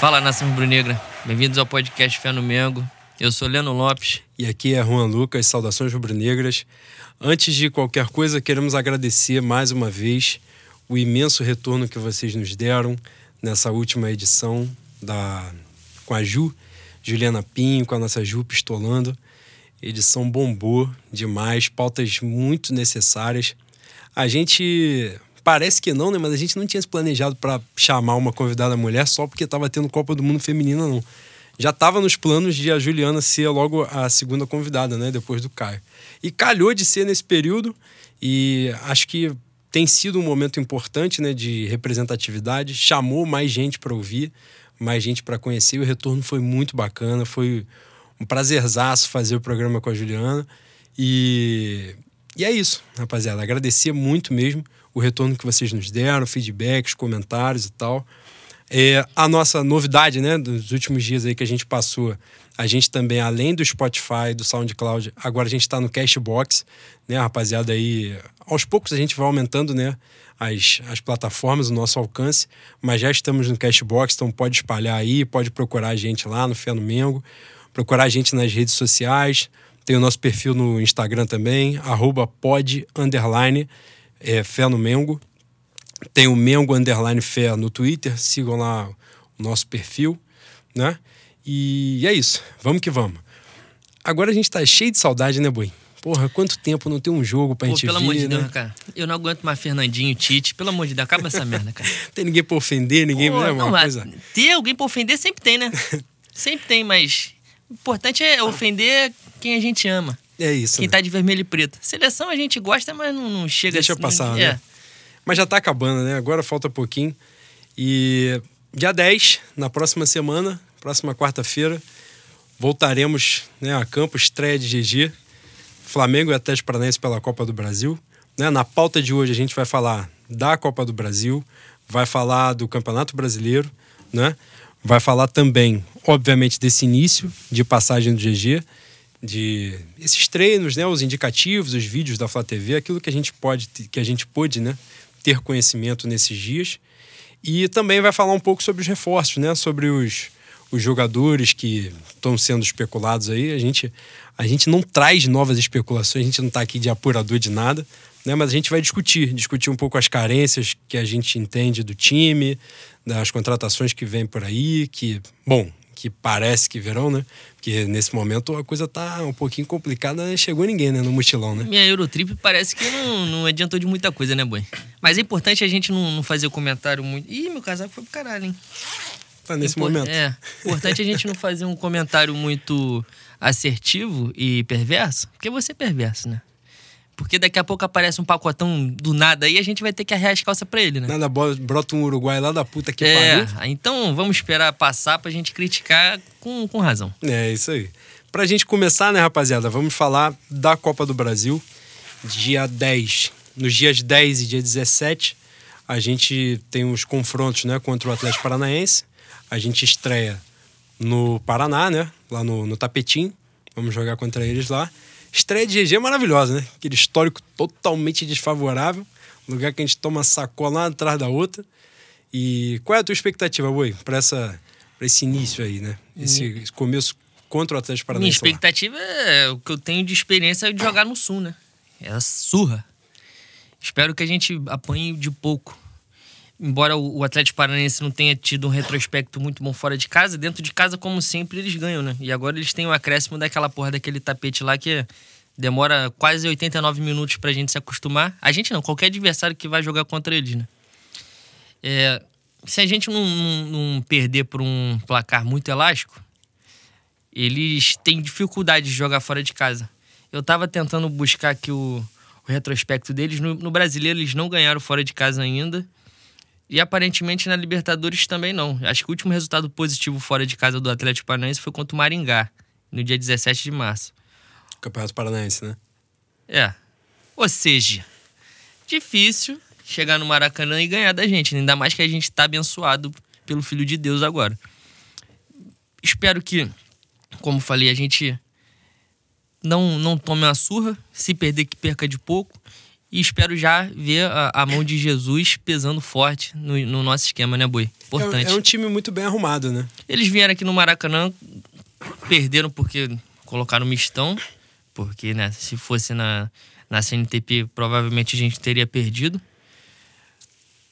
Fala nação rubro-negra, bem-vindos ao podcast Fé no Mengo. Eu sou Leno Lopes. E aqui é Juan Lucas, saudações rubro-negras. Antes de qualquer coisa, queremos agradecer mais uma vez o imenso retorno que vocês nos deram nessa última edição da com a Ju, Juliana Pinho, com a nossa Ju Pistolando. Edição bombou demais, pautas muito necessárias. A gente parece que não, né? Mas a gente não tinha se planejado para chamar uma convidada mulher só porque estava tendo Copa do Mundo Feminina, não. Já estava nos planos de a Juliana ser logo a segunda convidada, né? Depois do Caio. E calhou de ser nesse período e acho que tem sido um momento importante, né? De representatividade. Chamou mais gente para ouvir, mais gente para conhecer. E o retorno foi muito bacana. Foi um prazerzaço fazer o programa com a Juliana. E, e é isso, rapaziada. Agradecer muito mesmo o retorno que vocês nos deram, feedbacks, comentários e tal. É, a nossa novidade, né, dos últimos dias aí que a gente passou, a gente também, além do Spotify, do SoundCloud, agora a gente está no Cashbox, né, rapaziada aí, aos poucos a gente vai aumentando, né, as, as plataformas, o nosso alcance, mas já estamos no Cashbox, então pode espalhar aí, pode procurar a gente lá no Fé no Mengo, procurar a gente nas redes sociais, tem o nosso perfil no Instagram também, arroba pod, underline, é, Fé no Mengo. Tem o Mengo Underline Fé no Twitter, sigam lá o nosso perfil, né? E é isso, vamos que vamos. Agora a gente tá cheio de saudade, né, Boi? Porra, quanto tempo não tem um jogo pra Pô, gente pelo ver, amor de né? Deus, cara. Eu não aguento mais Fernandinho, Tite. Pelo amor de Deus, acaba essa merda, cara. tem ninguém pra ofender, ninguém... Pô, né, não, uma coisa... Ter alguém pra ofender sempre tem, né? sempre tem, mas... O importante é ofender quem a gente ama. É isso. Quem né? tá de vermelho e preto. Seleção a gente gosta, mas não, não chega... Deixa assim, passar, não, né? É. Mas já tá acabando, né? Agora falta pouquinho. E dia 10, na próxima semana, próxima quarta-feira, voltaremos né, a campo, estreia de GG. Flamengo e Atlético Paranaense pela Copa do Brasil. Né? Na pauta de hoje a gente vai falar da Copa do Brasil, vai falar do Campeonato Brasileiro, né? vai falar também, obviamente, desse início de passagem do GG, de esses treinos, né? os indicativos, os vídeos da Flá TV, aquilo que a gente pode, que a gente pôde né? ter conhecimento nesses dias. E também vai falar um pouco sobre os reforços, né? sobre os, os jogadores que estão sendo especulados aí. A gente, a gente não traz novas especulações, a gente não está aqui de apurador de nada, né? mas a gente vai discutir, discutir um pouco as carências que a gente entende do time, das contratações que vêm por aí, que, bom, que parece que virão, né? Porque nesse momento a coisa tá um pouquinho complicada, não chegou ninguém, né? No mochilão, né? Minha Eurotrip parece que não, não adiantou de muita coisa, né, Boi? Mas é importante a gente não, não fazer comentário muito. Ih, meu casaco foi pro caralho, hein? Tá nesse Impor- momento. É. Importante a gente não fazer um comentário muito assertivo e perverso, porque você é perverso, né? Porque daqui a pouco aparece um pacotão do nada aí e a gente vai ter que arrear as calças pra ele, né? Nada brota um Uruguai lá da puta que é, pariu. então vamos esperar passar pra gente criticar com, com razão. É, isso aí. Pra gente começar, né, rapaziada, vamos falar da Copa do Brasil, dia 10. Nos dias 10 e dia 17, a gente tem os confrontos, né, contra o Atlético Paranaense. A gente estreia no Paraná, né, lá no, no Tapetim. Vamos jogar contra eles lá. Estreia de GG maravilhosa, né? Aquele histórico totalmente desfavorável. Lugar que a gente toma sacola lá atrás da outra. E qual é a tua expectativa, Boi, pra, essa, pra esse início aí, né? Esse, esse começo contra o Atlético Minha Paranaense lá. expectativa é o que eu tenho de experiência de jogar no Sul, né? É a surra. Espero que a gente apanhe de pouco. Embora o Atlético Paranaense não tenha tido um retrospecto muito bom fora de casa, dentro de casa, como sempre, eles ganham, né? E agora eles têm o acréscimo daquela porra daquele tapete lá que demora quase 89 minutos pra gente se acostumar. A gente não, qualquer adversário que vai jogar contra eles, né? É, se a gente não, não- não perder por um placar muito elástico, eles têm dificuldade de jogar fora de casa. Eu tava tentando buscar aqui o, o retrospecto deles. No, no brasileiro, eles não ganharam fora de casa ainda. E aparentemente na Libertadores também não. Acho que o último resultado positivo fora de casa do Atlético Paranaense foi contra o Maringá, no dia 17 de março. Campeonato Paranaense, né? É. Ou seja, difícil chegar no Maracanã e ganhar da gente. Ainda mais que a gente tá abençoado pelo Filho de Deus agora. Espero que, como falei, a gente não, não tome uma surra. Se perder, que perca de pouco. E espero já ver a, a mão de Jesus pesando forte no, no nosso esquema, né, Boi? Importante. É, é um time muito bem arrumado, né? Eles vieram aqui no Maracanã, perderam porque colocaram mistão, porque, né, se fosse na, na CNTP, provavelmente a gente teria perdido.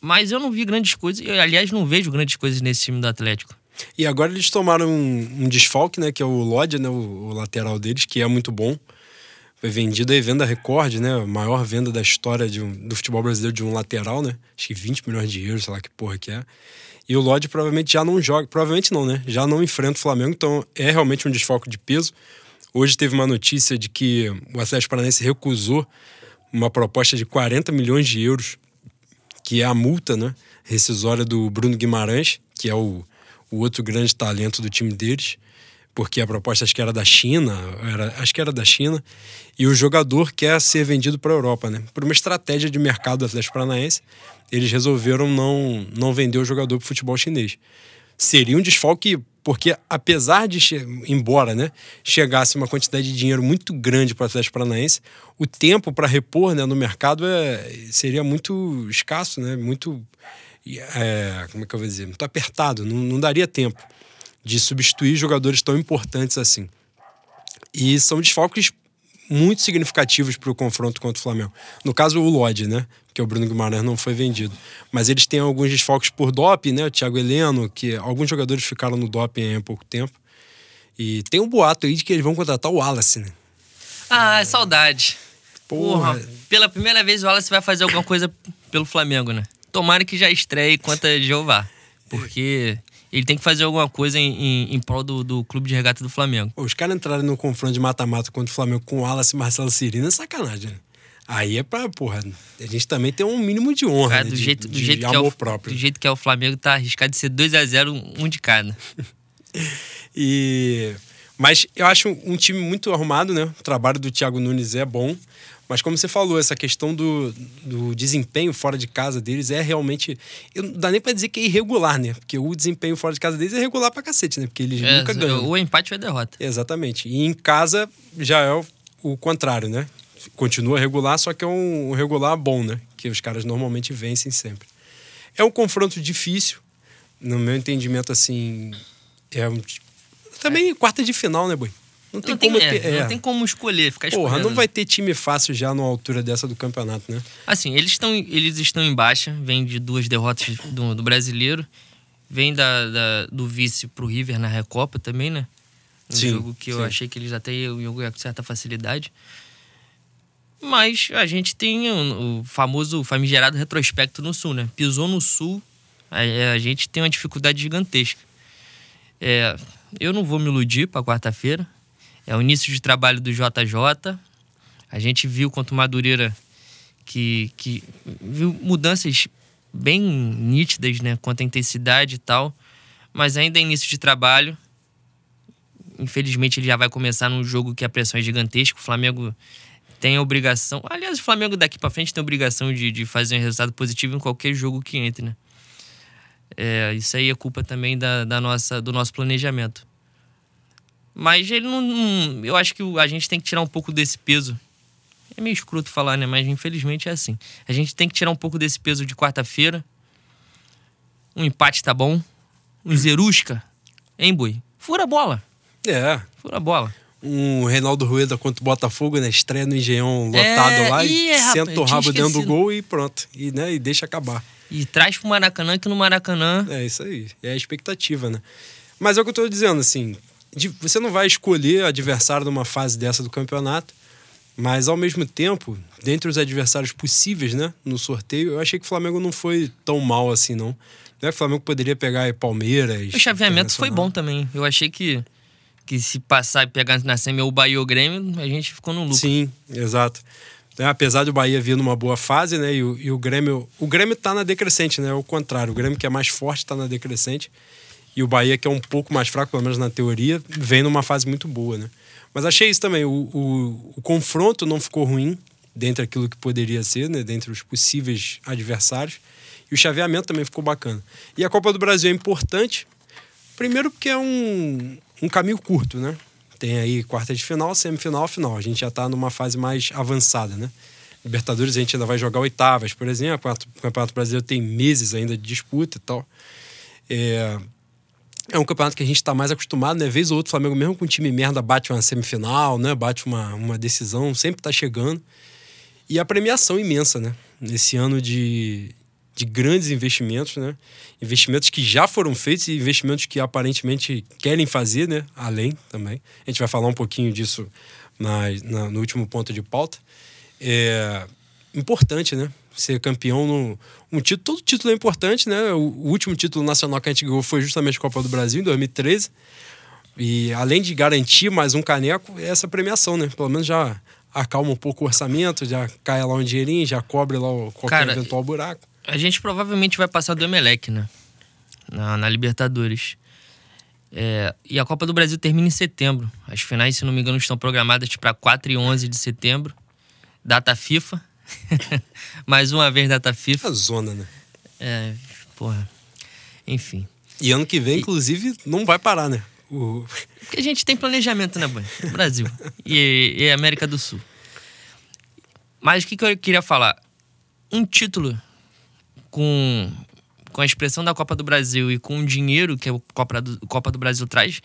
Mas eu não vi grandes coisas, eu, aliás, não vejo grandes coisas nesse time do Atlético. E agora eles tomaram um, um desfalque, né, que é o Lodge, né, o, o lateral deles, que é muito bom foi vendido aí venda recorde, né? A maior venda da história um, do futebol brasileiro de um lateral, né? Acho que 20 milhões de euros, sei lá que porra que é. E o Lodge provavelmente já não joga, provavelmente não, né? Já não enfrenta o Flamengo, então é realmente um desfalque de peso. Hoje teve uma notícia de que o Atlético Paranaense recusou uma proposta de 40 milhões de euros, que é a multa, né? Rescisória do Bruno Guimarães, que é o, o outro grande talento do time deles porque a proposta acho que era da China, era, acho que era da China, e o jogador quer ser vendido para a Europa, né? Por uma estratégia de mercado do Atlético Paranaense, eles resolveram não, não vender o jogador para futebol chinês. Seria um desfalque, porque apesar de, embora né, chegasse uma quantidade de dinheiro muito grande para o Atlético Paranaense, o tempo para repor né, no mercado é, seria muito escasso, né? Muito. É, como é que eu vou dizer? Muito apertado, não, não daria tempo de substituir jogadores tão importantes assim. E são desfalques muito significativos para o confronto contra o Flamengo. No caso, o Lodge, né? Que o Bruno Guimarães não foi vendido. Mas eles têm alguns desfalques por doping, né? O Thiago Heleno, que alguns jogadores ficaram no doping há pouco tempo. E tem um boato aí de que eles vão contratar o Wallace, né? Ah, é saudade. Porra. Porra. Pela primeira vez o Wallace vai fazer alguma coisa pelo Flamengo, né? Tomara que já estreie contra Jeová. Porque ele tem que fazer alguma coisa em, em, em prol do, do clube de regata do Flamengo. Os caras entrarem no confronto de mata-mata contra o Flamengo com o Wallace e Marcelo Cirino é sacanagem, né? Aí é pra, porra, a gente também tem um mínimo de honra, Cara, do né? jeito, de, do jeito de que é o, próprio. Do jeito que é o Flamengo, tá arriscado de ser 2 a 0 um de cada. e... Mas eu acho um time muito arrumado, né? O trabalho do Thiago Nunes é bom. Mas como você falou, essa questão do, do desempenho fora de casa deles é realmente. Eu não dá nem pra dizer que é irregular, né? Porque o desempenho fora de casa deles é regular pra cacete, né? Porque eles é, nunca ganham. O empate é derrota. Exatamente. E em casa já é o, o contrário, né? Continua regular, só que é um, um regular bom, né? Que os caras normalmente vencem sempre. É um confronto difícil, no meu entendimento, assim. É um. Também é. quarta de final, né, Boi? Não tem, não como, é, ter, é. não tem como escolher, ficar escolhendo. Porra, não vai ter time fácil já na altura dessa do campeonato, né? Assim, eles estão, eles estão em baixa, vem de duas derrotas do, do brasileiro, vem da, da, do vice pro River na Recopa também, né? Um sim, jogo que sim. eu achei que eles até iam com certa facilidade. Mas a gente tem o, o famoso famigerado retrospecto no Sul, né? Pisou no Sul, a, a gente tem uma dificuldade gigantesca. É, eu não vou me iludir para quarta-feira é o início de trabalho do JJ. A gente viu quanto Madureira que, que viu mudanças bem nítidas, né, quanto à intensidade e tal, mas ainda é início de trabalho. Infelizmente ele já vai começar num jogo que a pressão é gigantesca. O Flamengo tem a obrigação. Aliás, o Flamengo daqui para frente tem a obrigação de, de fazer um resultado positivo em qualquer jogo que entre, né? É, isso aí é culpa também da, da nossa, do nosso planejamento. Mas ele não, não, Eu acho que a gente tem que tirar um pouco desse peso. É meio escroto falar, né? Mas infelizmente é assim. A gente tem que tirar um pouco desse peso de quarta-feira. Um empate tá bom. Um Zerusca. Hein, Boi? Fura a bola. É. Fura a bola. Um Reinaldo Rueda contra o Botafogo, né? Estreia no Engenhão lotado é, lá e, é, senta o rabo dentro do gol e pronto. E, né, e deixa acabar. E traz pro Maracanã, que no Maracanã. É isso aí. É a expectativa, né? Mas é o que eu tô dizendo, assim você não vai escolher adversário numa fase dessa do campeonato, mas ao mesmo tempo, dentre os adversários possíveis, né, no sorteio, eu achei que o Flamengo não foi tão mal assim, não. Não é que o Flamengo poderia pegar Palmeiras. O chaveamento foi bom também. Eu achei que, que se passar e pegar na semi o Bahia ou o Grêmio, a gente ficou no lucro. Sim, exato. Então, apesar do Bahia vir numa boa fase, né? E o, e o Grêmio. O Grêmio tá na decrescente, né? É o contrário. O Grêmio, que é mais forte, tá na decrescente. E o Bahia, que é um pouco mais fraco, pelo menos na teoria, vem numa fase muito boa, né? Mas achei isso também. O, o, o confronto não ficou ruim dentre aquilo que poderia ser, né? Dentre os possíveis adversários. E o chaveamento também ficou bacana. E a Copa do Brasil é importante, primeiro porque é um, um caminho curto, né? Tem aí quarta de final, semifinal, final. A gente já está numa fase mais avançada, né? Libertadores a gente ainda vai jogar oitavas, por exemplo. O Campeonato Brasileiro tem meses ainda de disputa e tal. É, é um campeonato que a gente está mais acostumado, né? Vez ou outro, o Flamengo, mesmo com um time merda, bate uma semifinal, né? Bate uma, uma decisão, sempre está chegando. E a premiação imensa, né? Nesse ano de, de grandes investimentos, né? Investimentos que já foram feitos e investimentos que aparentemente querem fazer, né? Além também. A gente vai falar um pouquinho disso na, na no último ponto de pauta. É importante, né? Ser campeão no. Um título, todo título é importante, né? O, o último título nacional que a gente ganhou foi justamente a Copa do Brasil, em 2013. E além de garantir mais um caneco, é essa premiação, né? Pelo menos já acalma um pouco o orçamento, já cai lá um dinheirinho, já cobre lá qualquer Cara, eventual buraco. A gente provavelmente vai passar do Emelec, né? Na, na Libertadores. É, e a Copa do Brasil termina em setembro. As finais, se não me engano, estão programadas para 4 e 11 de setembro. Data FIFA. Mais uma vez, data FIFA. A zona, né? É, porra. Enfim. E ano que vem, e... inclusive, não vai parar, né? O... Porque a gente tem planejamento, né, Boi? Brasil e, e América do Sul. Mas o que, que eu queria falar? Um título com, com a expressão da Copa do Brasil e com o dinheiro que a Copa do, Copa do Brasil traz,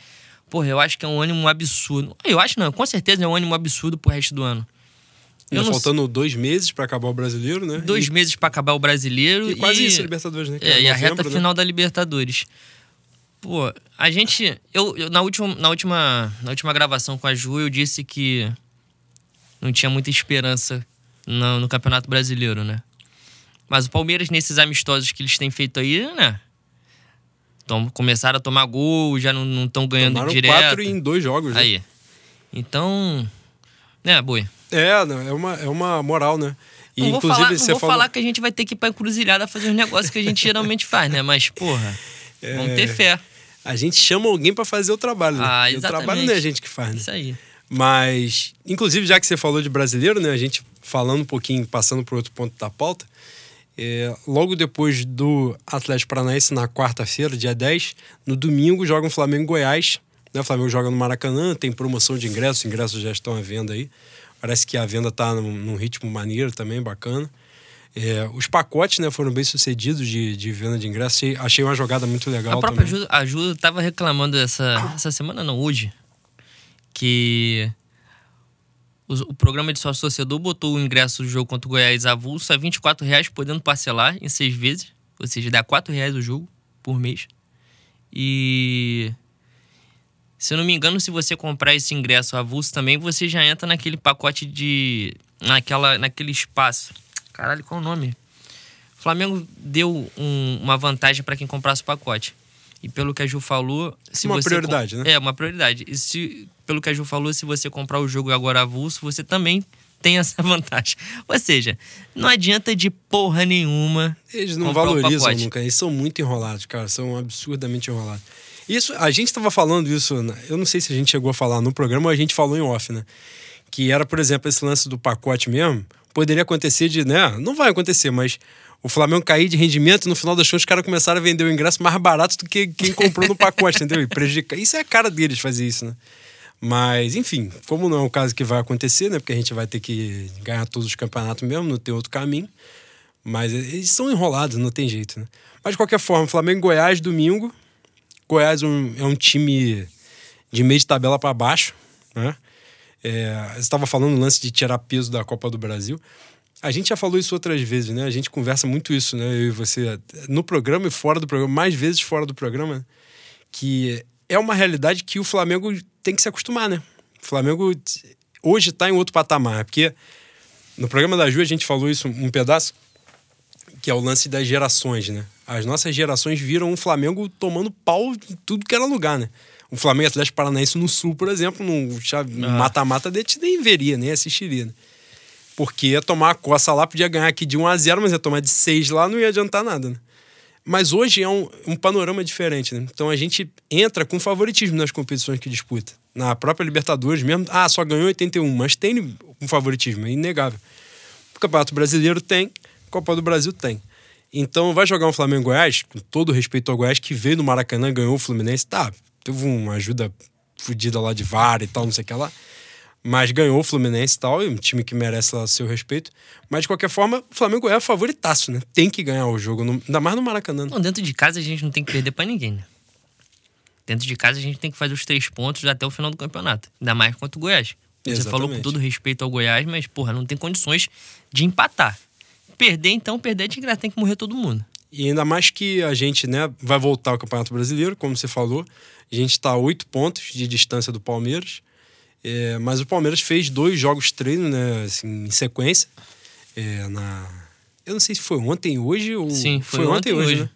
porra, eu acho que é um ânimo absurdo. Eu acho não, com certeza é um ânimo absurdo pro resto do ano. Ainda faltando dois meses para acabar o brasileiro, né? Dois e... meses para acabar o brasileiro. E quase e... isso, a Libertadores, né? É, é, e a reta né? final da Libertadores. Pô, a gente. Eu, eu, na, última, na, última, na última gravação com a Ju, eu disse que não tinha muita esperança no, no Campeonato Brasileiro, né? Mas o Palmeiras, nesses amistosos que eles têm feito aí, né? Tom, começaram a tomar gol, já não estão ganhando Tomaram direto. quatro em dois jogos. Né? Aí. Então. Né, Boi? É, é uma, é uma moral, né? E, não vou, falar, não vou falar que a gente vai ter que ir pra encruzilhada fazer os negócios que a gente geralmente faz, né? Mas, porra, é... vamos ter fé. A gente chama alguém para fazer o trabalho, né? Ah, exatamente. o trabalho não é a gente que faz, né? Isso aí. Mas, inclusive, já que você falou de brasileiro, né? A gente falando um pouquinho, passando por outro ponto da pauta, é, logo depois do Atlético Paranaense, na quarta-feira, dia 10, no domingo joga o Flamengo Goiás. Né? O Flamengo joga no Maracanã, tem promoção de ingressos, ingressos já estão à venda aí. Parece que a venda está num, num, ritmo maneiro também, bacana. É, os pacotes né, foram bem sucedidos de, de venda de ingressos. Achei, uma jogada muito legal. A própria também. Ajuda estava reclamando essa, essa semana, não, hoje, que o, o, programa de sócio torcedor botou o ingresso do jogo contra o Goiás avulso a 24 reais, podendo parcelar em seis vezes. Ou seja, dá 4 reais o jogo por mês. E. Se eu não me engano, se você comprar esse ingresso avulso também, você já entra naquele pacote de. naquela, naquele espaço. Caralho, qual é o nome? O Flamengo deu um, uma vantagem para quem comprasse o pacote. E pelo que a Ju falou. Se uma você prioridade, né? É, uma prioridade. E se, pelo que a Ju falou, se você comprar o jogo agora avulso, você também tem essa vantagem. Ou seja, não adianta de porra nenhuma. Eles não valorizam nunca. Eles são muito enrolados, cara. São absurdamente enrolados. Isso, a gente estava falando isso, eu não sei se a gente chegou a falar no programa ou a gente falou em off, né? Que era, por exemplo, esse lance do pacote mesmo. Poderia acontecer de, né? Não vai acontecer, mas o Flamengo cair de rendimento no final das contas os caras começaram a vender o ingresso mais barato do que quem comprou no pacote, entendeu? E prejudicar. Isso é a cara deles fazer isso, né? Mas, enfim, como não é um caso que vai acontecer, né? Porque a gente vai ter que ganhar todos os campeonatos mesmo, não tem outro caminho. Mas eles são enrolados, não tem jeito, né? Mas de qualquer forma, Flamengo e Goiás, domingo. Goiás é um, é um time de meio de tabela para baixo, né? É, você estava falando no lance de tirar peso da Copa do Brasil. A gente já falou isso outras vezes, né? A gente conversa muito isso, né? Eu e você, no programa e fora do programa, mais vezes fora do programa, que é uma realidade que o Flamengo tem que se acostumar, né? O Flamengo hoje está em outro patamar, porque no programa da Ju a gente falou isso um pedaço, que é o lance das gerações, né? As nossas gerações viram um Flamengo tomando pau em tudo que era lugar, né? O Flamengo Atlético Paranaense no Sul, por exemplo, no ah. mata-mata dele, nem veria, nem assistiria, né? Porque ia tomar a coça lá, podia ganhar aqui de 1 a 0 mas ia tomar de 6 lá, não ia adiantar nada, né? Mas hoje é um, um panorama diferente, né? Então a gente entra com favoritismo nas competições que disputa. Na própria Libertadores mesmo, ah, só ganhou 81, mas tem um favoritismo, é inegável. O Campeonato Brasileiro tem, Copa do Brasil tem. Então vai jogar um Flamengo Goiás, com todo respeito ao Goiás, que veio no Maracanã, ganhou o Fluminense, tá, teve uma ajuda fodida lá de VAR e tal, não sei o que lá. mas ganhou o Fluminense e tal, e um time que merece lá seu respeito. Mas de qualquer forma, o Flamengo é favoritaço, né? Tem que ganhar o jogo, no, ainda mais no Maracanã. Não, dentro de casa a gente não tem que perder para ninguém, né? Dentro de casa a gente tem que fazer os três pontos até o final do campeonato. Ainda mais contra o Goiás. Você Exatamente. falou com todo respeito ao Goiás, mas, porra, não tem condições de empatar. Perder, então, perder é de graça, tem que morrer todo mundo. E ainda mais que a gente né, vai voltar ao Campeonato Brasileiro, como você falou. A gente está a oito pontos de distância do Palmeiras. É, mas o Palmeiras fez dois jogos treino né, assim, em sequência. É, na... Eu não sei se foi ontem hoje ou. Sim, foi, ontem e hoje. Né?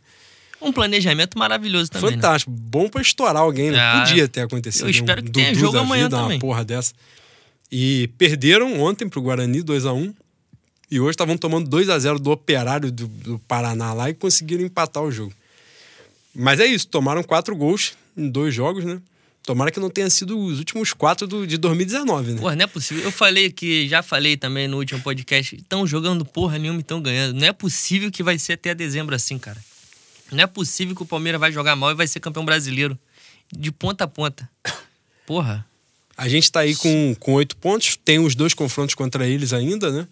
Um planejamento maravilhoso também. né? Fantástico. Bom pra estourar alguém, né? Ah, Podia ter acontecido. eu espero um que tenha jogo amanhã vida, também. Uma porra dessa. E perderam ontem pro Guarani 2 a 1 E hoje estavam tomando 2 a 0 do Operário do, do Paraná lá e conseguiram empatar o jogo. Mas é isso, tomaram quatro gols em dois jogos, né? Tomara que não tenha sido os últimos quatro do, de 2019, né? Porra, não é possível. Eu falei que, já falei também no último podcast, estão jogando porra nenhuma e estão ganhando. Não é possível que vai ser até dezembro assim, cara. Não é possível que o Palmeiras vai jogar mal e vai ser campeão brasileiro. De ponta a ponta. Porra. A gente tá aí com, com oito pontos, tem os dois confrontos contra eles ainda, né?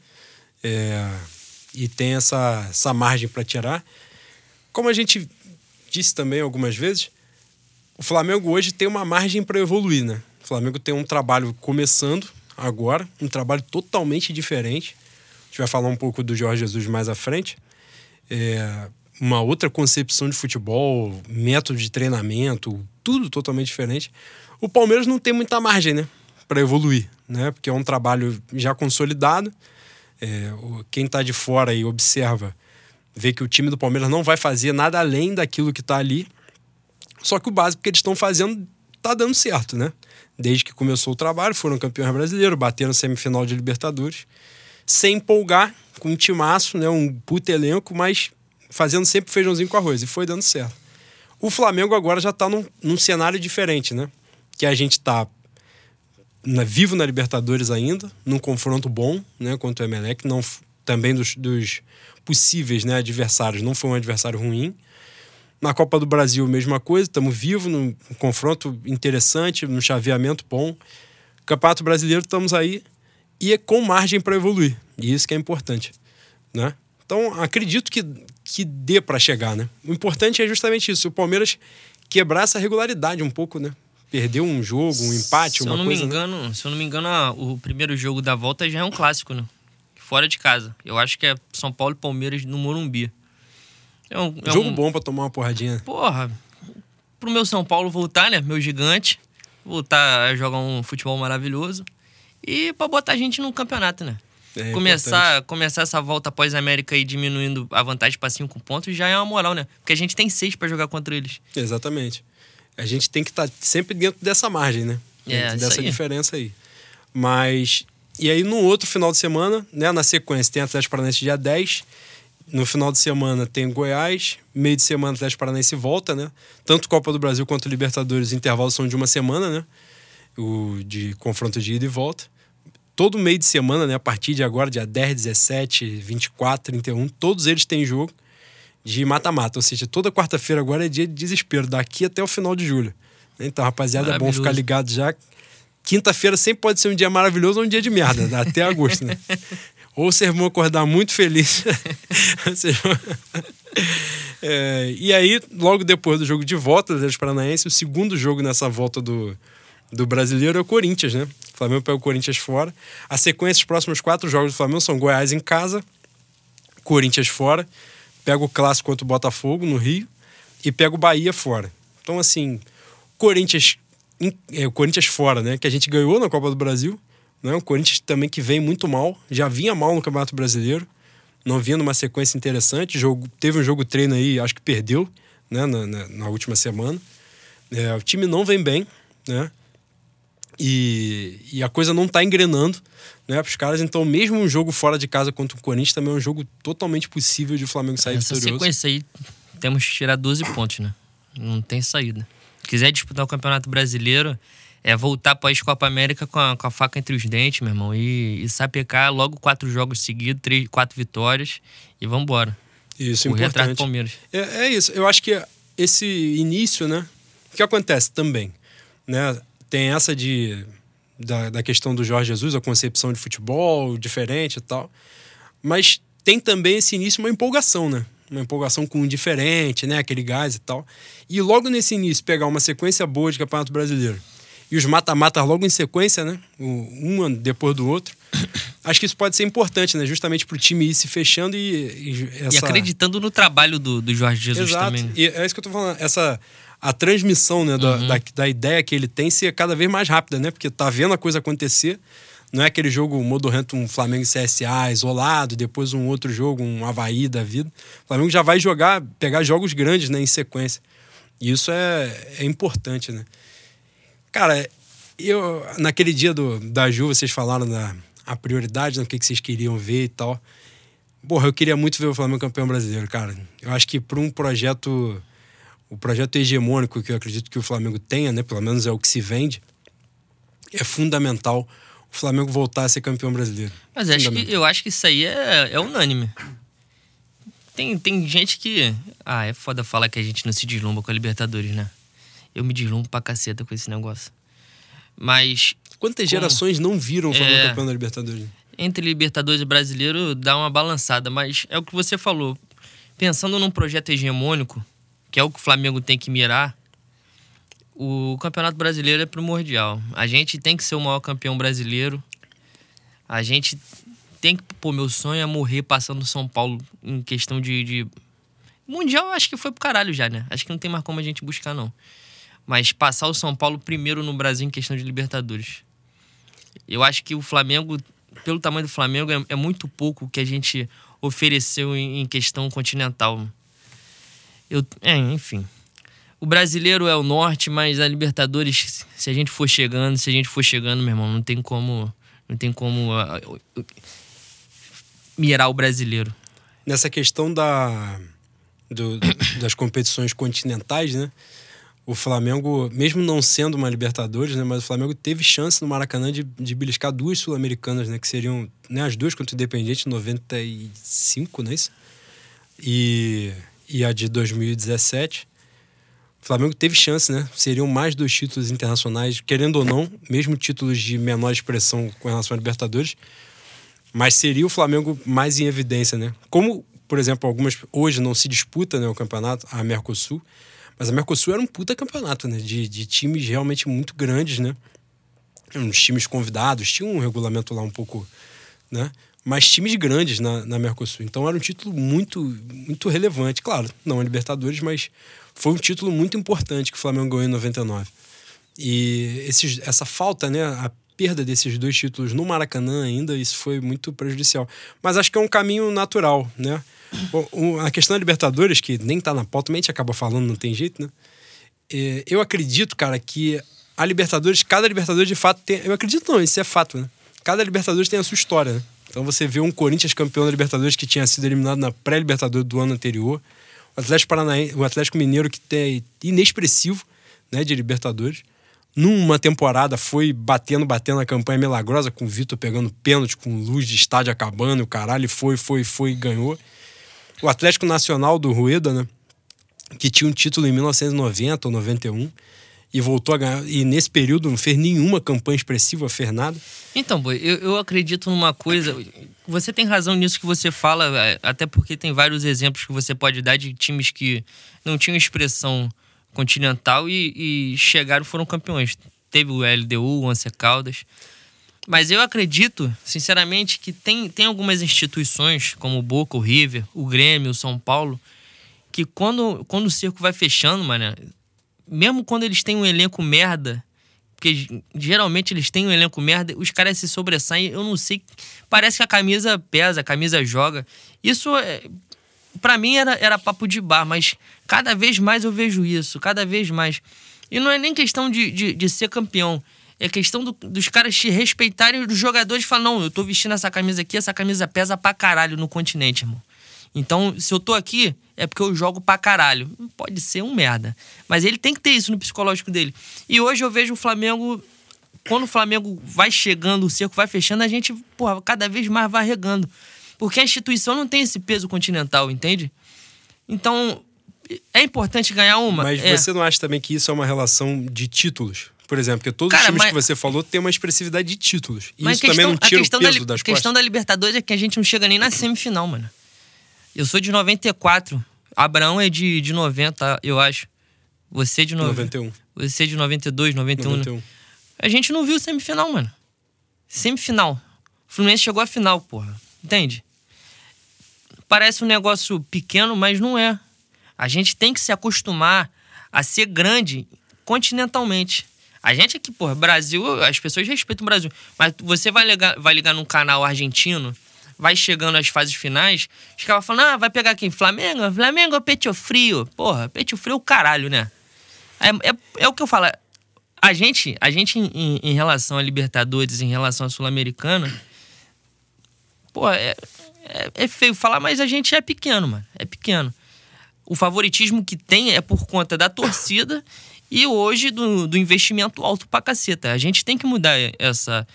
É, e tem essa, essa margem para tirar. Como a gente disse também algumas vezes, o Flamengo hoje tem uma margem para evoluir, né? O Flamengo tem um trabalho começando agora, um trabalho totalmente diferente. A gente vai falar um pouco do Jorge Jesus mais à frente. É, uma outra concepção de futebol, método de treinamento, tudo totalmente diferente. O Palmeiras não tem muita margem, né, para evoluir, né? Porque é um trabalho já consolidado. É, quem está de fora e observa vê que o time do Palmeiras não vai fazer nada além daquilo que está ali. Só que o básico que eles estão fazendo tá dando certo, né? Desde que começou o trabalho, foram campeões brasileiros, bateram semifinal de Libertadores, sem empolgar, com um timaço, né? Um puto elenco, mas fazendo sempre feijãozinho com arroz, e foi dando certo. O Flamengo agora já tá num, num cenário diferente, né? Que a gente tá na- vivo na Libertadores ainda, num confronto bom, né? Contra o Emelec, não, também dos, dos possíveis né, adversários, não foi um adversário ruim. Na Copa do Brasil, mesma coisa, estamos vivos, num confronto interessante, num chaveamento bom. Campeonato Brasileiro, estamos aí e é com margem para evoluir. E isso que é importante, né? Então, acredito que, que dê para chegar, né? O importante é justamente isso, o Palmeiras quebrar essa regularidade um pouco, né? Perder um jogo, um empate, se uma eu não coisa. me né? engano, se eu não me engano, o primeiro jogo da volta já é um clássico, né? Fora de casa. Eu acho que é São Paulo e Palmeiras no Morumbi. É um, é Jogo um- bom para tomar uma porradinha. Porra, pro meu São Paulo voltar, né? Meu gigante. Voltar a jogar um futebol maravilhoso. E pra botar a gente no campeonato, né? É começar, começar essa volta após a América e diminuindo a vantagem pra cinco pontos já é uma moral, né? Porque a gente tem seis pra jogar contra eles. Exatamente. A gente tem que estar sempre dentro dessa margem, né? É, dessa aí. diferença aí. Mas. E aí, no outro final de semana, né? Na sequência, tem Atlético Paranaense dia 10. No final de semana tem Goiás. Meio de semana, Atlético Paranaense volta, né? Tanto Copa do Brasil quanto Libertadores, os intervalos são de uma semana, né? O de confronto de ida e volta. Todo meio de semana, né? A partir de agora, dia 10, 17, 24, 31, todos eles têm jogo de mata-mata. Ou seja, toda quarta-feira agora é dia de desespero, daqui até o final de julho. Então, rapaziada, é bom ficar ligado já. Quinta-feira sempre pode ser um dia maravilhoso ou um dia de merda, né? até agosto, né? ou vocês vão acordar muito vão- É, e aí, logo depois do jogo de volta do Atlético Paranaense, o segundo jogo nessa volta do, do brasileiro é o Corinthians, né? O Flamengo pega o Corinthians fora. A sequência, os próximos quatro jogos do Flamengo são Goiás em casa, Corinthians fora, pega o clássico contra o Botafogo no Rio e pega o Bahia fora. Então, assim, Corinthians, é, o Corinthians fora, né? Que a gente ganhou na Copa do Brasil. Né? O Corinthians também que vem muito mal, já vinha mal no Campeonato Brasileiro, não vinha numa sequência interessante. Jogo, teve um jogo treino aí, acho que perdeu né? na, na, na última semana. É, o time não vem bem, né? E, e a coisa não tá engrenando né, para os caras. Então, mesmo um jogo fora de casa contra o Corinthians também é um jogo totalmente possível de o Flamengo sair Essa vitorioso. sequência aí, temos que tirar 12 pontos, né? Não tem saída. Quiser disputar o Campeonato Brasileiro, é voltar após Copa América com a, com a faca entre os dentes, meu irmão. E, e sapecar logo quatro jogos seguidos, três, quatro vitórias e vambora. Isso, Correr atrás do importante. Palmeiras. É, é isso. Eu acho que esse início, né? O que acontece também, né? Tem essa de da, da questão do Jorge Jesus, a concepção de futebol diferente e tal. Mas tem também esse início uma empolgação, né? Uma empolgação com um diferente, né? Aquele gás e tal. E logo nesse início pegar uma sequência boa de Campeonato Brasileiro e os mata-matas logo em sequência, né? Um depois do outro. Acho que isso pode ser importante, né? Justamente para o time ir se fechando e. E, essa... e acreditando no trabalho do, do Jorge Jesus Exato. também. Né? E é isso que eu tô falando. Essa. A transmissão né, da, uhum. da, da, ideia que ele tem ser cada vez mais rápida, né? Porque tá vendo a coisa acontecer. Não é aquele jogo modorrento, um Flamengo e CSA isolado, depois um outro jogo, um Havaí da vida. O Flamengo já vai jogar, pegar jogos grandes né, em sequência. E isso é, é importante, né? Cara, eu, naquele dia do, da Ju, vocês falaram da a prioridade, no né, que, que vocês queriam ver e tal. Porra, eu queria muito ver o Flamengo campeão brasileiro, cara. Eu acho que para um projeto, o projeto hegemônico que eu acredito que o Flamengo tenha, né? Pelo menos é o que se vende, é fundamental o Flamengo voltar a ser campeão brasileiro. Mas acho que, eu acho que isso aí é, é unânime. Tem, tem gente que. Ah, é foda falar que a gente não se deslumbra com a Libertadores, né? Eu me deslumbro pra caceta com esse negócio. Mas. Quantas gerações não viram o Flamengo é, campeão da Libertadores? Entre Libertadores e Brasileiro dá uma balançada, mas é o que você falou. Pensando num projeto hegemônico, que é o que o Flamengo tem que mirar, o Campeonato Brasileiro é primordial. A gente tem que ser o maior campeão brasileiro. A gente tem que. Pô, meu sonho é morrer passando São Paulo em questão de, de. Mundial, acho que foi pro caralho já, né? Acho que não tem mais como a gente buscar, não mas passar o São Paulo primeiro no Brasil em questão de Libertadores. Eu acho que o Flamengo, pelo tamanho do Flamengo, é, é muito pouco que a gente ofereceu em, em questão continental. Eu, é, enfim. O brasileiro é o norte, mas a Libertadores, se a gente for chegando, se a gente for chegando, meu irmão, não tem como, não tem como uh, uh, mirar o brasileiro. Nessa questão da, do, das competições continentais, né? o Flamengo, mesmo não sendo uma Libertadores, né, mas o Flamengo teve chance no Maracanã de, de beliscar duas Sul-Americanas, né, que seriam né, as duas contra o Independiente, 95, não é isso? E, e a de 2017. O Flamengo teve chance, né? Seriam mais dois títulos internacionais, querendo ou não, mesmo títulos de menor expressão com relação à Libertadores, mas seria o Flamengo mais em evidência, né? Como, por exemplo, algumas hoje não se disputa né, o campeonato, a Mercosul, mas a Mercosul era um puta campeonato, né? De, de times realmente muito grandes, né? Uns times convidados, tinha um regulamento lá um pouco, né? Mas times grandes na, na Mercosul. Então era um título muito, muito relevante. Claro, não a Libertadores, mas foi um título muito importante que o Flamengo ganhou em 99. E esses, essa falta, né? A perda desses dois títulos no Maracanã ainda, isso foi muito prejudicial. Mas acho que é um caminho natural, né? a questão da Libertadores, que nem tá na pauta, a gente acaba falando, não tem jeito, né? É, eu acredito, cara, que a Libertadores, cada Libertadores de fato tem. Eu acredito não, isso é fato, né? Cada Libertadores tem a sua história, né? Então você vê um Corinthians campeão da Libertadores que tinha sido eliminado na pré-Libertadores do ano anterior. O Atlético Paranaense, o Atlético Mineiro que tem inexpressivo, né, de Libertadores. Numa temporada foi batendo, batendo a campanha milagrosa com o Vitor pegando pênalti, com luz de estádio acabando, o caralho foi, foi, foi e ganhou o Atlético Nacional do Rueda, né? Que tinha um título em 1990 ou 91 e voltou a ganhar. E nesse período não fez nenhuma campanha expressiva, fez nada. Então, Boi, eu, eu acredito numa coisa. Você tem razão nisso que você fala, é, até porque tem vários exemplos que você pode dar de times que não tinham expressão continental e, e chegaram foram campeões. Teve o LDU, o Once Caldas. Mas eu acredito, sinceramente, que tem, tem algumas instituições, como o Boca, o River, o Grêmio, o São Paulo, que quando, quando o circo vai fechando, mano, mesmo quando eles têm um elenco merda, porque geralmente eles têm um elenco merda, os caras se sobressaem, eu não sei, parece que a camisa pesa, a camisa joga. Isso, é, para mim, era, era papo de bar, mas cada vez mais eu vejo isso, cada vez mais. E não é nem questão de, de, de ser campeão. É questão do, dos caras te respeitarem dos jogadores falar: não, eu tô vestindo essa camisa aqui, essa camisa pesa pra caralho no continente, irmão. Então, se eu tô aqui, é porque eu jogo pra caralho. Pode ser um merda. Mas ele tem que ter isso no psicológico dele. E hoje eu vejo o Flamengo. Quando o Flamengo vai chegando, o cerco vai fechando, a gente, porra, cada vez mais vai regando. Porque a instituição não tem esse peso continental, entende? Então, é importante ganhar uma. Mas é. você não acha também que isso é uma relação de títulos? por exemplo, porque todos Cara, os times mas- que você falou têm uma expressividade de títulos. E Mas isso também não tira o questão peso da, das a questão costas. da Libertadores é que a gente não chega nem na semifinal, mano. Eu sou de 94. Abraão é de, de 90, eu acho. Você é de no... 91. Você é de 92, 91. né? 91. A gente não viu semifinal, mano. Semifinal. O Fluminense chegou à final, porra. Entende? Parece um negócio pequeno, mas não é. A gente tem que se acostumar a ser grande continentalmente. A gente aqui, porra, Brasil, as pessoas respeitam o Brasil. Mas você vai ligar, vai ligar num canal argentino, vai chegando às fases finais, os caras falam, ah, vai pegar quem? Flamengo? Flamengo é Petio Frio. Porra, Petio Frio é o caralho, né? É, é, é o que eu falo. A gente, a gente em, em- relação a Libertadores, em relação à Sul-Americana, pô, é, é, é feio falar, mas a gente é pequeno, mano. É pequeno. O favoritismo que tem é por conta da torcida e hoje do, do investimento alto pra caceta. A gente tem que mudar essa,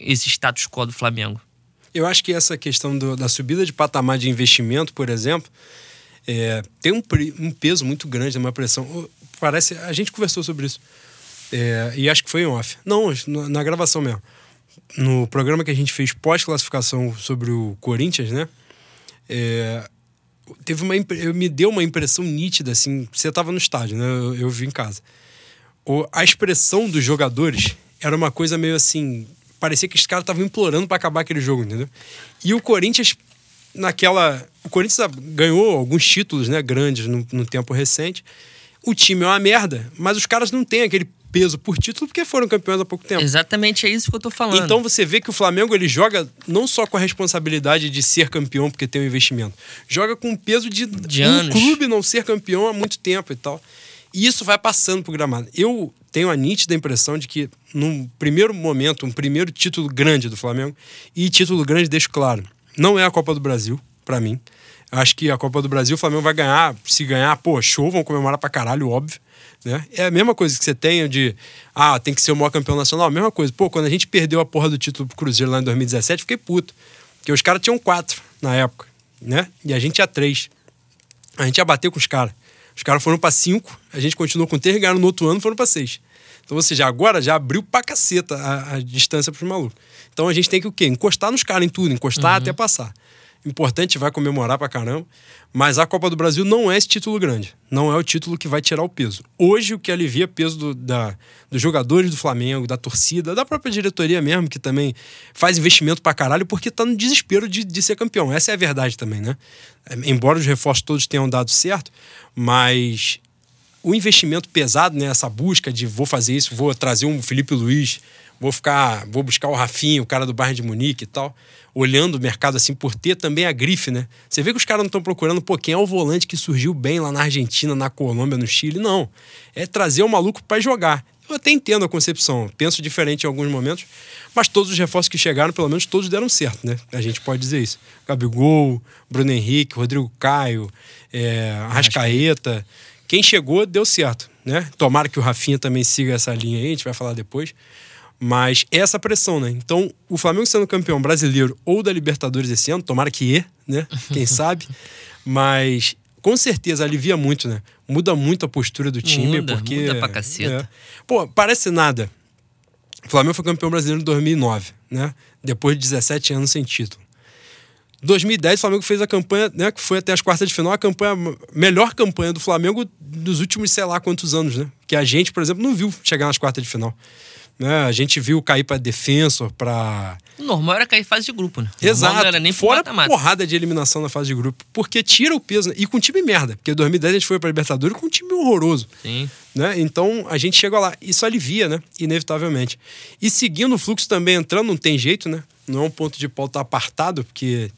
esse status quo do Flamengo. Eu acho que essa questão do- da subida de patamar de investimento, por exemplo, é, tem um, um peso muito grande, uma pressão. Parece. A gente conversou sobre isso. É, e acho que foi em off. Não, na, gravação mesmo. No programa que a gente fez pós-classificação sobre o Corinthians, né? É, teve uma, me deu uma impressão nítida, assim. Você estava no estádio, né? Eu, eu vi em casa. O- a expressão dos jogadores era uma coisa meio assim. Parecia que os caras estavam implorando para acabar aquele jogo, entendeu? E o Corinthians, naquela. O Corinthians ganhou alguns títulos né, grandes no, no tempo recente. O time é uma merda, mas os caras não têm aquele peso por título porque foram campeões há pouco tempo. Exatamente é isso que eu tô falando. Então você vê que o Flamengo ele joga não só com a responsabilidade de ser campeão porque tem um investimento, joga com o peso de, De um anos. clube não ser campeão há muito tempo e tal. E isso vai passando pro gramado. Eu tenho a nítida impressão de que num primeiro momento, um primeiro título grande do Flamengo e título grande deixo claro, não é a Copa do Brasil para mim. Acho que a Copa do Brasil o Flamengo vai ganhar, se ganhar, pô, show, vão comemorar pra caralho, óbvio. Né? É a mesma coisa que você tem de, ah, tem que ser o maior campeão nacional. Mesma coisa. Pô, quando a gente perdeu a porra do título pro Cruzeiro lá em 2017, fiquei puto. Porque os caras tinham quatro na época, né? E a gente tinha três. A gente ia bater com os caras. Os caras foram pra cinco, a gente continuou com três, ganharam no outro ano, foram pra seis. Então, ou seja, agora já abriu pra caceta a, a distância pros malucos. Então a gente tem que o quê? Encostar nos caras em tudo, encostar até passar. Importante, vai comemorar pra caramba. Mas a Copa do Brasil não é esse título grande. Não é o título que vai tirar o peso. Hoje, o que alivia peso do, da, dos jogadores do Flamengo, da torcida, da própria diretoria mesmo, que também faz investimento pra caralho, porque tá no desespero de, de ser campeão. Essa é a verdade também, né? Embora os reforços todos tenham dado certo, mas o investimento pesado, né? Essa busca de vou fazer isso, vou trazer um Felipe Luiz, vou ficar, vou buscar o Rafinha, o cara do Bayern de Munique e tal, olhando o mercado assim por ter também a grife, né? Você vê que os caras não estão procurando, pô, quem é o volante que surgiu bem lá na Argentina, na Colômbia, no Chile, não. É trazer o maluco para jogar. Eu até entendo a concepção, penso diferente em alguns momentos, mas todos os reforços que chegaram, pelo menos todos deram certo, né? A gente pode dizer isso. Gabigol, Bruno Henrique, Rodrigo Caio, é, Arrascaeta. Quem chegou, deu certo, né? Tomara que o Rafinha também siga essa linha aí, a gente vai falar depois. Mas é essa pressão, né? Então, o Flamengo sendo campeão brasileiro ou da Libertadores esse ano, tomara que é, né? Quem sabe. Mas com certeza alivia muito, né? Muda muito a postura do time, Muda, porque. muda pra caceta. é. Pô, parece nada. O Flamengo foi campeão brasileiro em 2009, né? Depois de 17 anos sem título. 2010, o Flamengo fez a campanha, né? Que foi até as quartas de final, a campanha, melhor campanha do Flamengo dos últimos, sei lá quantos anos, né? Que a gente, por exemplo, não viu chegar nas quartas de final. Né? A gente viu cair para defensor, para O normal era cair fase de grupo, né? O Exato. Não era nem Fora mata-mata. porrada de eliminação na fase de grupo. Porque tira o peso. né? E com time merda. Porque em 2010 a gente foi pra Libertadores com um time horroroso. Sim. Né? Então a gente chega lá. Isso alivia, né? Inevitavelmente. E seguindo o fluxo também entrando, não tem jeito, né? Não é um ponto de pauta apartado, porque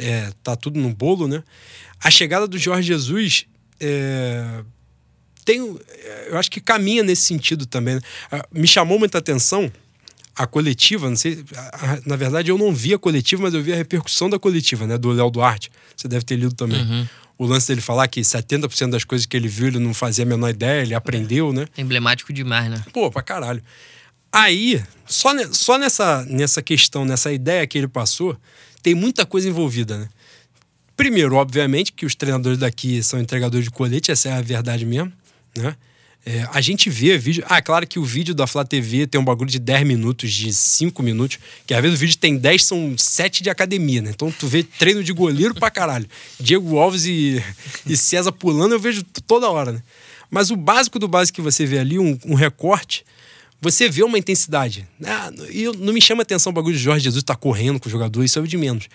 é, tá tudo no bolo, né? A chegada do Jorge Jesus é, tem, eu acho que caminha nesse sentido também. né? Ah, Me chamou muita atenção a coletiva, não sei, a- a- na verdade eu não vi a coletiva, mas eu vi a repercussão da coletiva, né, do Léo Duarte. Você deve ter lido também. Uhum. O lance dele falar que 70% das coisas que ele viu ele não fazia a menor ideia, ele aprendeu, né? Emblemático demais, né? Pô, pra caralho. Aí, só, ne- só nessa, nessa questão, nessa ideia que ele passou, tem muita coisa envolvida, né? Primeiro, obviamente, que os treinadores daqui são entregadores de colete, essa é a verdade mesmo, né? É, a gente vê vídeo. Ah, claro que o vídeo da Flá TV tem um bagulho de 10 minutos, de 5 minutos, que às vezes o vídeo tem 10, são 7 de academia, né? Então tu vê treino de goleiro pra caralho. Diego Alves e, e César pulando, eu vejo toda hora, né? Mas o básico do básico que você vê ali, um, um recorte, você vê uma intensidade. Ah, e não me chama atenção o bagulho de Jorge Jesus tá correndo com o jogador, isso é o de menos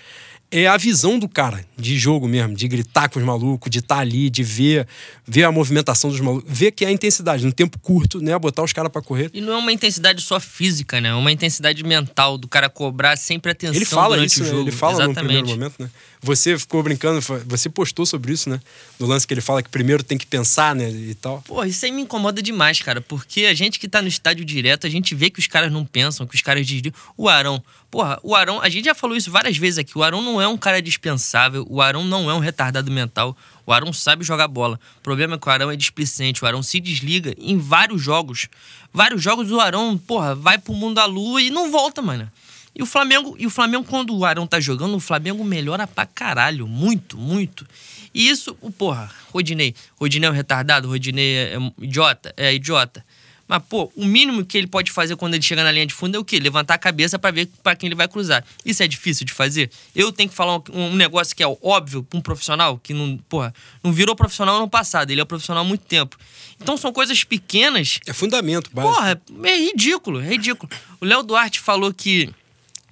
é a visão do cara de jogo mesmo, de gritar com os malucos, de estar tá ali, de ver, ver a movimentação dos malucos, ver que é a intensidade, no tempo curto, né? Botar os caras para correr. E não é uma intensidade só física, né? É uma intensidade mental do cara cobrar sempre atenção ele fala durante isso, o né? jogo. Ele fala Exatamente. no primeiro momento, né? Você ficou brincando, você postou sobre isso, né? Do lance que ele fala que primeiro tem que pensar, né? E tal. Pô, isso aí me incomoda demais, cara. Porque a gente que tá no estádio direto, a gente vê que os caras não pensam, que os caras dizem. O Arão. Porra, o Arão, a gente já falou isso várias vezes aqui. O Arão não é um cara dispensável. O Arão não é um retardado mental. O Arão sabe jogar bola. O problema é que o Arão é displicente. O Arão se desliga em vários jogos. Vários jogos o Arão, porra, vai pro mundo da lua e não volta, mano. E o Flamengo, e o Flamengo quando o Arão tá jogando, o Flamengo melhora pra caralho, muito, muito. E isso, o porra, Rodinei, Rodinei é um retardado, Rodinei é, é idiota, é idiota. Mas, pô, o mínimo que ele pode fazer quando ele chega na linha de fundo é o quê? Levantar a cabeça para ver para quem ele vai cruzar. Isso é difícil de fazer? Eu tenho que falar um, um negócio que é óbvio para um profissional, que não, porra, não virou profissional no passado, ele é profissional há muito tempo. Então são coisas pequenas. É fundamento, básico. Porra, é ridículo, é ridículo. O Léo Duarte falou que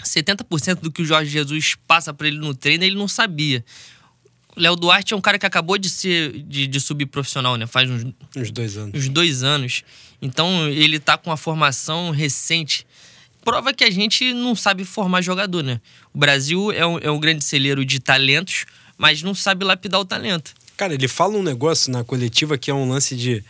70% do que o Jorge Jesus passa para ele no treino, ele não sabia. O Léo Duarte é um cara que acabou de ser de, de subir profissional, né? Faz uns, uns dois anos. Uns dois anos. Então ele tá com uma formação recente. Prova que a gente não sabe formar jogador, né? O Brasil é um, é um grande celeiro de talentos, mas não sabe lapidar o talento. Cara, ele fala um negócio na coletiva que é um lance de.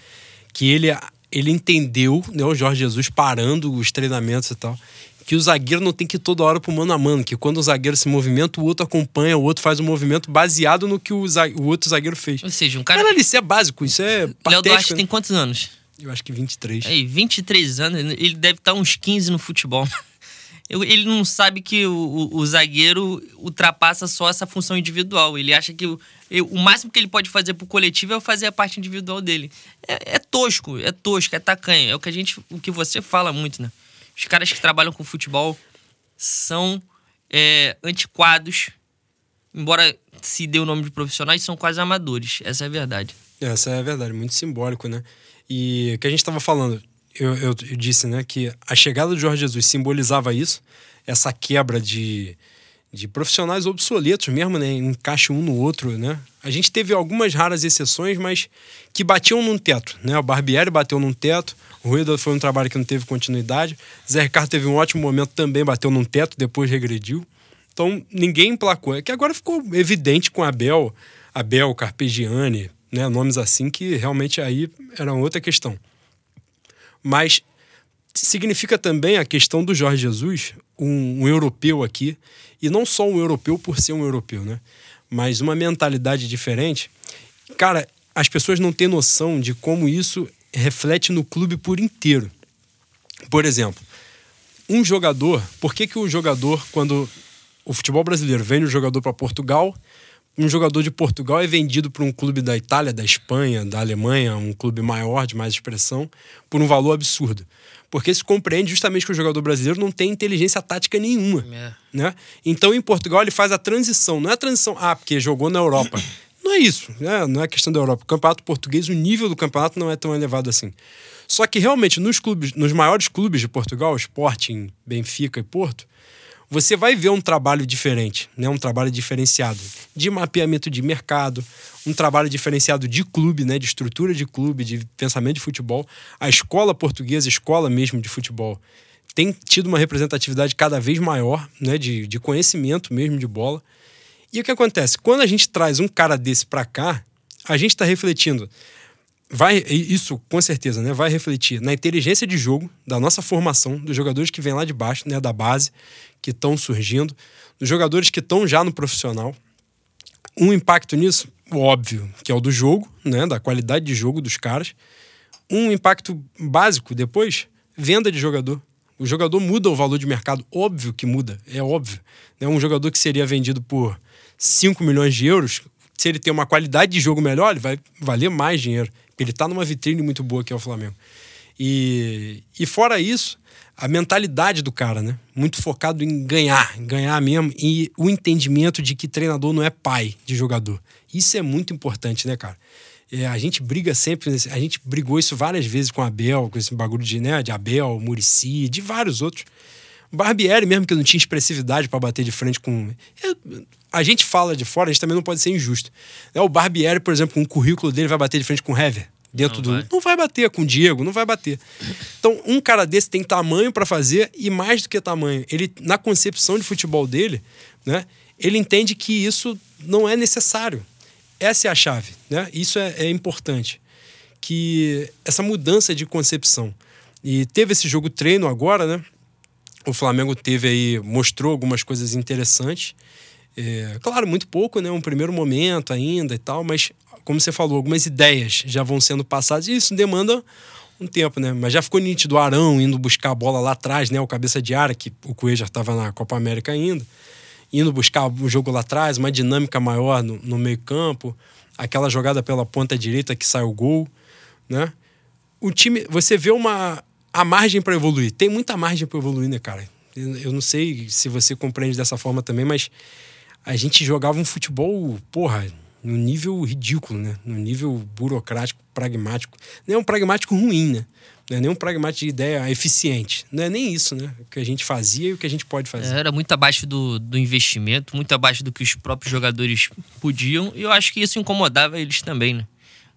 que ele, ele entendeu, né? O Jorge Jesus parando os treinamentos e tal que o zagueiro não tem que ir toda hora pro mano a mano, que quando o zagueiro se movimenta, o outro acompanha, o outro faz o um movimento baseado no que o, o outro zagueiro fez. Ou seja, um cara. Cara, isso é básico, isso é. Léo Duarte né? tem quantos anos? Eu acho que 23. Aí, 23 anos, ele deve estar uns 15 no futebol. Ele não sabe que o, o, o, zagueiro ultrapassa só essa função individual. Ele acha que o, o máximo que ele pode fazer pro coletivo é fazer a parte individual dele. É, é tosco, é tosco, é tacanho. É o que a gente, o que você fala muito, né? Os caras que trabalham com futebol são é, antiquados, embora se dê o nome de profissionais, são quase amadores. Essa é a verdade. Essa é a verdade, muito simbólico, né? E que a gente estava falando, eu, eu, eu, disse, né, que a chegada do Jorge Jesus simbolizava isso, essa quebra de, de profissionais obsoletos mesmo, né? Encaixe um no outro, né? A gente teve algumas raras exceções, mas que batiam num teto, né? O Barbieri bateu num teto, o Rueda foi um trabalho que não teve continuidade, Zé Ricardo teve um ótimo momento, também bateu num teto, depois regrediu. Então, ninguém emplacou. É que agora ficou evidente com Abel, Abel, Carpegiani, né? Nomes assim que realmente aí era outra questão. Mas significa também a questão do Jorge Jesus, um, um, europeu aqui, e não só um europeu por ser um europeu, né? Mas uma mentalidade diferente. Cara, as pessoas não têm noção de como isso reflete no clube por inteiro. Por exemplo, um jogador, por que, que o jogador, quando o futebol brasileiro vende o jogador para Portugal, um jogador de Portugal é vendido para um clube da Itália, da Espanha, da Alemanha, um clube maior, de mais expressão, por um valor absurdo. Porque se compreende justamente que o jogador brasileiro não tem inteligência tática nenhuma. É. Né? Então, em Portugal, ele faz a transição. Não é a transição, ah, porque jogou na Europa. Não é isso, né? não é questão da Europa. O campeonato português, o nível do campeonato não é tão elevado assim. Só que realmente, nos clubes, nos maiores clubes de Portugal, Sporting, Benfica e Porto, você vai ver um trabalho diferente, né? um trabalho diferenciado de mapeamento de mercado, um trabalho diferenciado de clube, né? de estrutura de clube, de pensamento de futebol. A escola portuguesa, a escola mesmo de futebol, tem tido uma representatividade cada vez maior né? de, de conhecimento mesmo de bola. E o que acontece? Quando a gente traz um cara desse para cá, a gente está refletindo vai isso com certeza né vai refletir na inteligência de jogo da nossa formação dos jogadores que vêm lá de baixo né da base que estão surgindo, dos jogadores que estão já no profissional. Um impacto nisso, óbvio, que é o do jogo, né, da qualidade de jogo dos caras. Um impacto básico depois, venda de jogador. O jogador muda o valor de mercado, óbvio que muda, é óbvio. Né? Um jogador que seria vendido por 5 milhões de euros, se ele tem uma qualidade de jogo melhor, ele vai valer mais dinheiro. Ele está numa vitrine muito boa que é o Flamengo. E, e fora isso, a mentalidade do cara, né? Muito focado em ganhar, em ganhar mesmo. E o entendimento de que treinador não é pai de jogador. Isso é muito importante, né, cara? É, a gente briga sempre, a gente brigou isso várias vezes com Abel, com esse bagulho de, né, de Abel, Murici, de vários outros. Barbieri mesmo, que não tinha expressividade para bater de frente com. A gente fala de fora, a gente também não pode ser injusto. É, o Barbieri, por exemplo, com o currículo dele, vai bater de frente com o Hever dentro não do. Vai. Não vai bater com o Diego, não vai bater. Então, um cara desse tem tamanho para fazer e mais do que tamanho. Ele, na concepção de futebol dele, né, ele entende que isso não é necessário. Essa é a chave, né? Isso é, é importante. Que essa mudança de concepção. E teve esse jogo treino agora, né? O Flamengo teve aí, mostrou algumas coisas interessantes. É, claro, muito pouco, né? Um primeiro momento ainda e tal, mas como você falou, algumas ideias já vão sendo passadas e isso demanda um tempo, né? Mas já ficou nítido o Arão indo buscar a bola lá atrás, né? O cabeça de área, que o já estava na Copa América ainda, indo buscar o jogo lá atrás, uma dinâmica maior no, no meio-campo, aquela jogada pela ponta direita que sai o gol, né? O time, você vê uma a margem para evoluir. Tem muita margem para evoluir, né, cara? Eu não sei se você compreende dessa forma também, mas a gente jogava um futebol, porra, no nível ridículo, né? No nível burocrático, pragmático. Não é um pragmático ruim, né? Não é nem um pragmático de ideia eficiente. Não é nem isso, né? O que a gente fazia e o que a gente pode fazer. Era muito abaixo do, do investimento, muito abaixo do que os próprios jogadores podiam. E eu acho que isso incomodava eles também, né?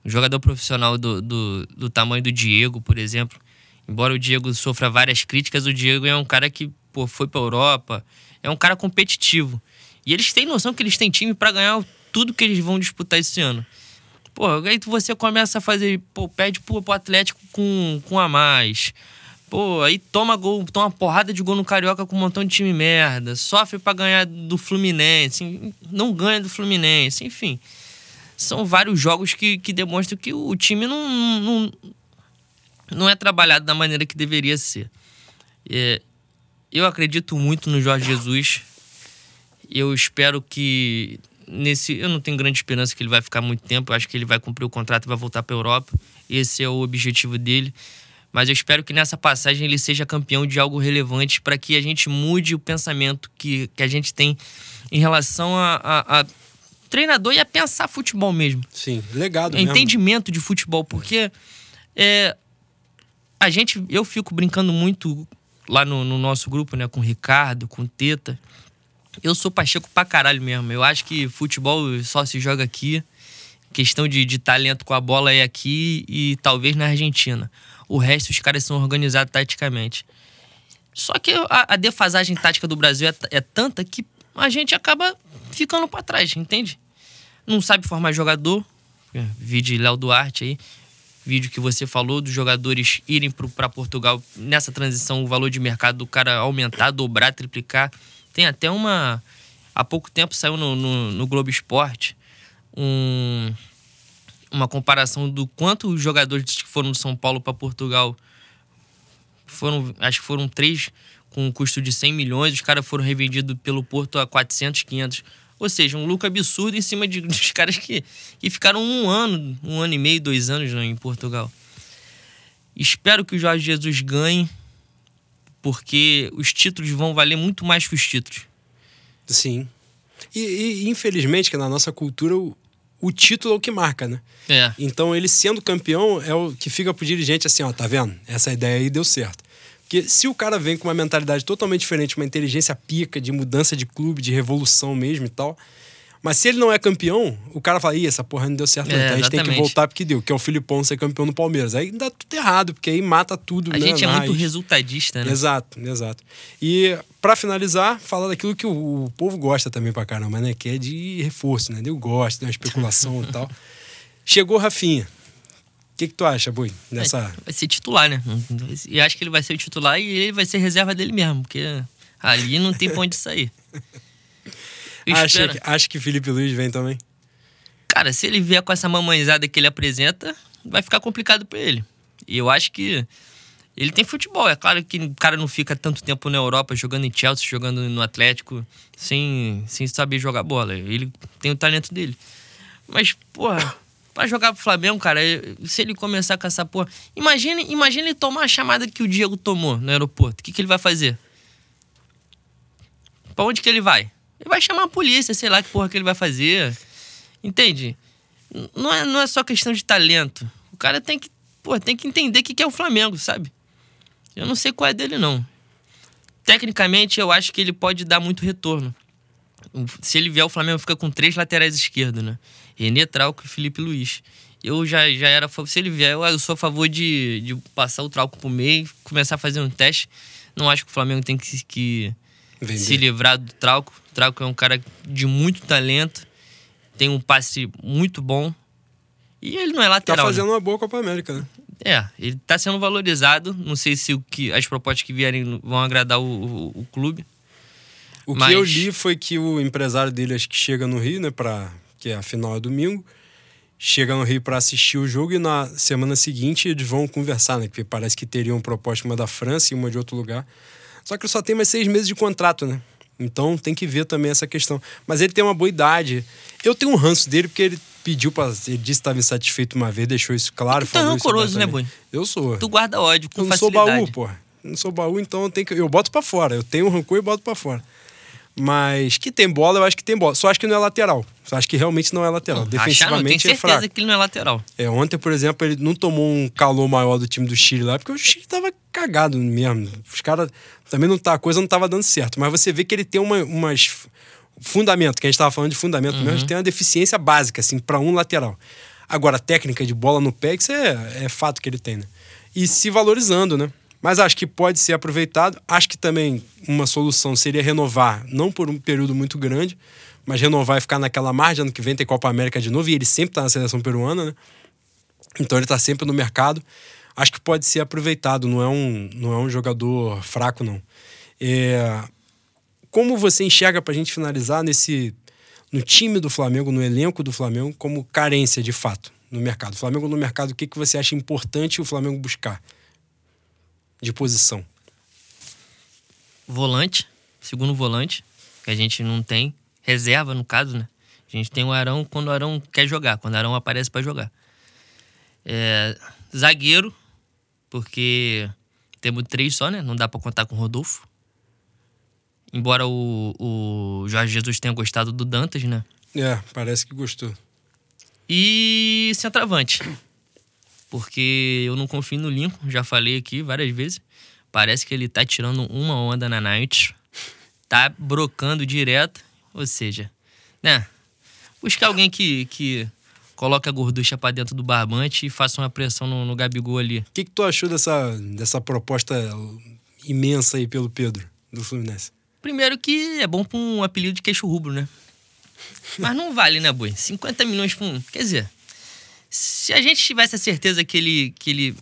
Um jogador profissional do, do, do tamanho do Diego, por exemplo. Embora o Diego sofra várias críticas, o Diego é um cara que pô, foi pra Europa. É um cara competitivo. E eles têm noção que eles têm time para ganhar tudo que eles vão disputar esse ano. Pô, aí você começa a fazer, pô, pede pro, pro Atlético com, com a mais. Pô, aí toma gol, toma uma porrada de gol no Carioca com um montão de time merda. Sofre para ganhar do Fluminense, não ganha do Fluminense, enfim. São vários jogos que, que demonstram que o time não, não, não é trabalhado da maneira que deveria ser. É, eu acredito muito no Jorge Jesus. Eu espero que nesse. Eu não tenho grande esperança que ele vai ficar muito tempo. Eu acho que ele vai cumprir o contrato e vai voltar para a Europa. Esse é o objetivo dele. Mas eu espero que nessa passagem ele seja campeão de algo relevante para que a gente mude o pensamento que, que a gente tem em relação a, a, a treinador e a pensar futebol mesmo. Sim, legado. É, entendimento de futebol, porque é, a gente, eu fico brincando muito lá no, no, nosso grupo, né, com o Ricardo, com o Teta, eu sou Pacheco pra caralho mesmo. Eu acho que futebol só se joga aqui. Questão de, de talento com a bola é aqui e talvez na Argentina. O resto, os caras são organizados taticamente. Só que a, a defasagem tática do Brasil é, é, tanta que a gente acaba ficando para trás, entende? Não sabe formar jogador. É, vídeo Léo Duarte aí. Vídeo que você falou dos jogadores irem para Portugal nessa transição, o valor de mercado do cara aumentar, dobrar, triplicar. Tem até uma. Há pouco tempo saiu no, no, no Globo Esporte um, uma comparação do quanto os jogadores que foram do São Paulo para Portugal foram. Acho que foram três com um custo de 100 milhões, os caras foram revendidos pelo Porto a 400, 500. Ou seja, um lucro absurdo em cima de, dos caras que, que ficaram um ano, um ano e meio, dois anos em Portugal. Espero que o Jorge Jesus ganhe porque os títulos vão valer muito mais que os títulos. Sim. E, e infelizmente, que na nossa cultura, o, o, título é o que marca, né? É. Então, ele sendo campeão é o que fica pro dirigente assim, ó, tá vendo? Essa ideia aí deu certo. Porque se o cara vem com uma mentalidade totalmente diferente, uma inteligência pica de mudança de clube, de revolução mesmo e tal, mas se ele não é campeão, o cara fala, ih, essa porra não deu certo, é, então a gente exatamente. tem que voltar porque deu, que é o Filipão ser campeão no Palmeiras. Aí dá tudo errado, porque aí mata tudo. A né, gente é muito resultadista, né? Exato, exato. E para finalizar, falar daquilo que o, o, povo gosta também pra caramba, né? Que é de reforço, né? Eu gosto, né? especulação e tal. Chegou Rafinha. O que, que tu acha, Bui, nessa... Vai, vai ser titular, né? E acho que ele vai ser o titular e ele vai ser reserva dele mesmo, porque ali não tem pra onde sair. Acha que, acha que Felipe Luiz vem também? Cara, se ele vier com essa mamãezada que ele apresenta, vai ficar complicado para ele. E eu acho que ele tem futebol. É claro que o cara não fica tanto tempo na Europa jogando em Chelsea, jogando no Atlético, sem, sem saber jogar bola. Ele tem o talento dele. Mas, porra, pra jogar pro Flamengo, cara, se ele começar com essa porra. Imagina, imagina ele tomar a chamada que o Diego tomou no aeroporto. O que, que ele vai fazer? Pra onde que ele vai? Ele vai chamar a polícia, sei lá que porra que ele vai fazer. Entende? Não é, não é só questão de talento. O cara tem que, porra, tem que entender o que, que é o Flamengo, sabe? Eu não sei qual é dele, não. Tecnicamente, eu acho que ele pode dar muito retorno. Se ele vier, o Flamengo fica com três laterais esquerdos, né? Renê Trauco e Felipe Luiz. Eu já, já era. Se ele vier, eu sou a favor de, de passar o Trauco pro meio, começar a fazer um teste. Não acho que o Flamengo tem que, que se livrar do Trauco. O Trauco é um cara de muito talento, tem um passe muito bom. E ele não é lateral. Tá fazendo né? uma boa Copa América, né? É, ele está sendo valorizado. Não sei se o que, as propostas que vierem vão agradar o, o, o clube. O Mas... que eu li foi que o empresário dele acho que chega no Rio, né, para que é a final é domingo. Chega no Rio para assistir o jogo e na semana seguinte eles vão conversar, né? Porque parece que teriam proposta uma da França e uma de outro lugar. Só que só tem mais seis meses de contrato, né? Então tem que ver também essa questão. Mas ele tem uma boa idade. Eu tenho um ranço dele porque ele pediu para Ele disse que estava insatisfeito uma vez, deixou isso claro. tu é rancoroso, né, Boi? Eu sou. Tu guarda ódio com eu não facilidade. sou baú, pô. Não sou baú, então eu, tenho que, eu boto para fora. Eu tenho rancor e boto para fora. Mas que tem bola, eu acho que tem bola. Só acho que não é lateral. Só acho que realmente não é lateral. Não, Defensivamente não, é fraco. certeza que ele não é lateral. É, ontem, por exemplo, ele não tomou um calor maior do time do Chile lá, porque o Chile tava cagado mesmo. Os caras também não tá, a coisa não tava dando certo. Mas você vê que ele tem uma, umas fundamento, que a gente tava falando de fundamento uhum. mesmo, tem uma deficiência básica, assim, para um lateral. Agora, técnica de bola no pé, isso é, é fato que ele tem, né? E se valorizando, né? Mas acho que pode ser aproveitado. Acho que também uma solução seria renovar, não por um período muito grande, mas renovar e ficar naquela margem. Ano que vem tem Copa América de novo e ele sempre está na seleção peruana, né? Então ele está sempre no mercado. Acho que pode ser aproveitado, não é um, não é um jogador fraco, não. É... Como você enxerga, para a gente finalizar, nesse no time do Flamengo, no elenco do Flamengo, como carência de fato no mercado? Flamengo no mercado, o que, que você acha importante o Flamengo buscar? de posição? Volante, segundo volante, que a gente não tem. Reserva, no caso, né? A gente tem o Arão quando o Arão quer jogar, quando o Arão aparece para jogar. É, zagueiro, porque temos três só, né? Não dá para contar com o Rodolfo. Embora o, o Jorge Jesus tenha gostado do Dantas, né? É, parece que gostou. E centroavante. Porque eu não confio no Lincoln, já falei aqui várias vezes. Parece que ele tá tirando uma onda na night. Tá brocando direto. Ou seja, né? Buscar alguém que, que coloque a gorducha pra dentro do barbante e faça uma pressão no, no Gabigol ali. O que, que tu achou dessa, dessa proposta imensa aí pelo Pedro, do Fluminense? Primeiro que é bom pra um apelido de queixo rubro, né? Mas não vale, né, boi? 50 milhões pra um. Quer dizer, se a gente tivesse a certeza que ele, que ele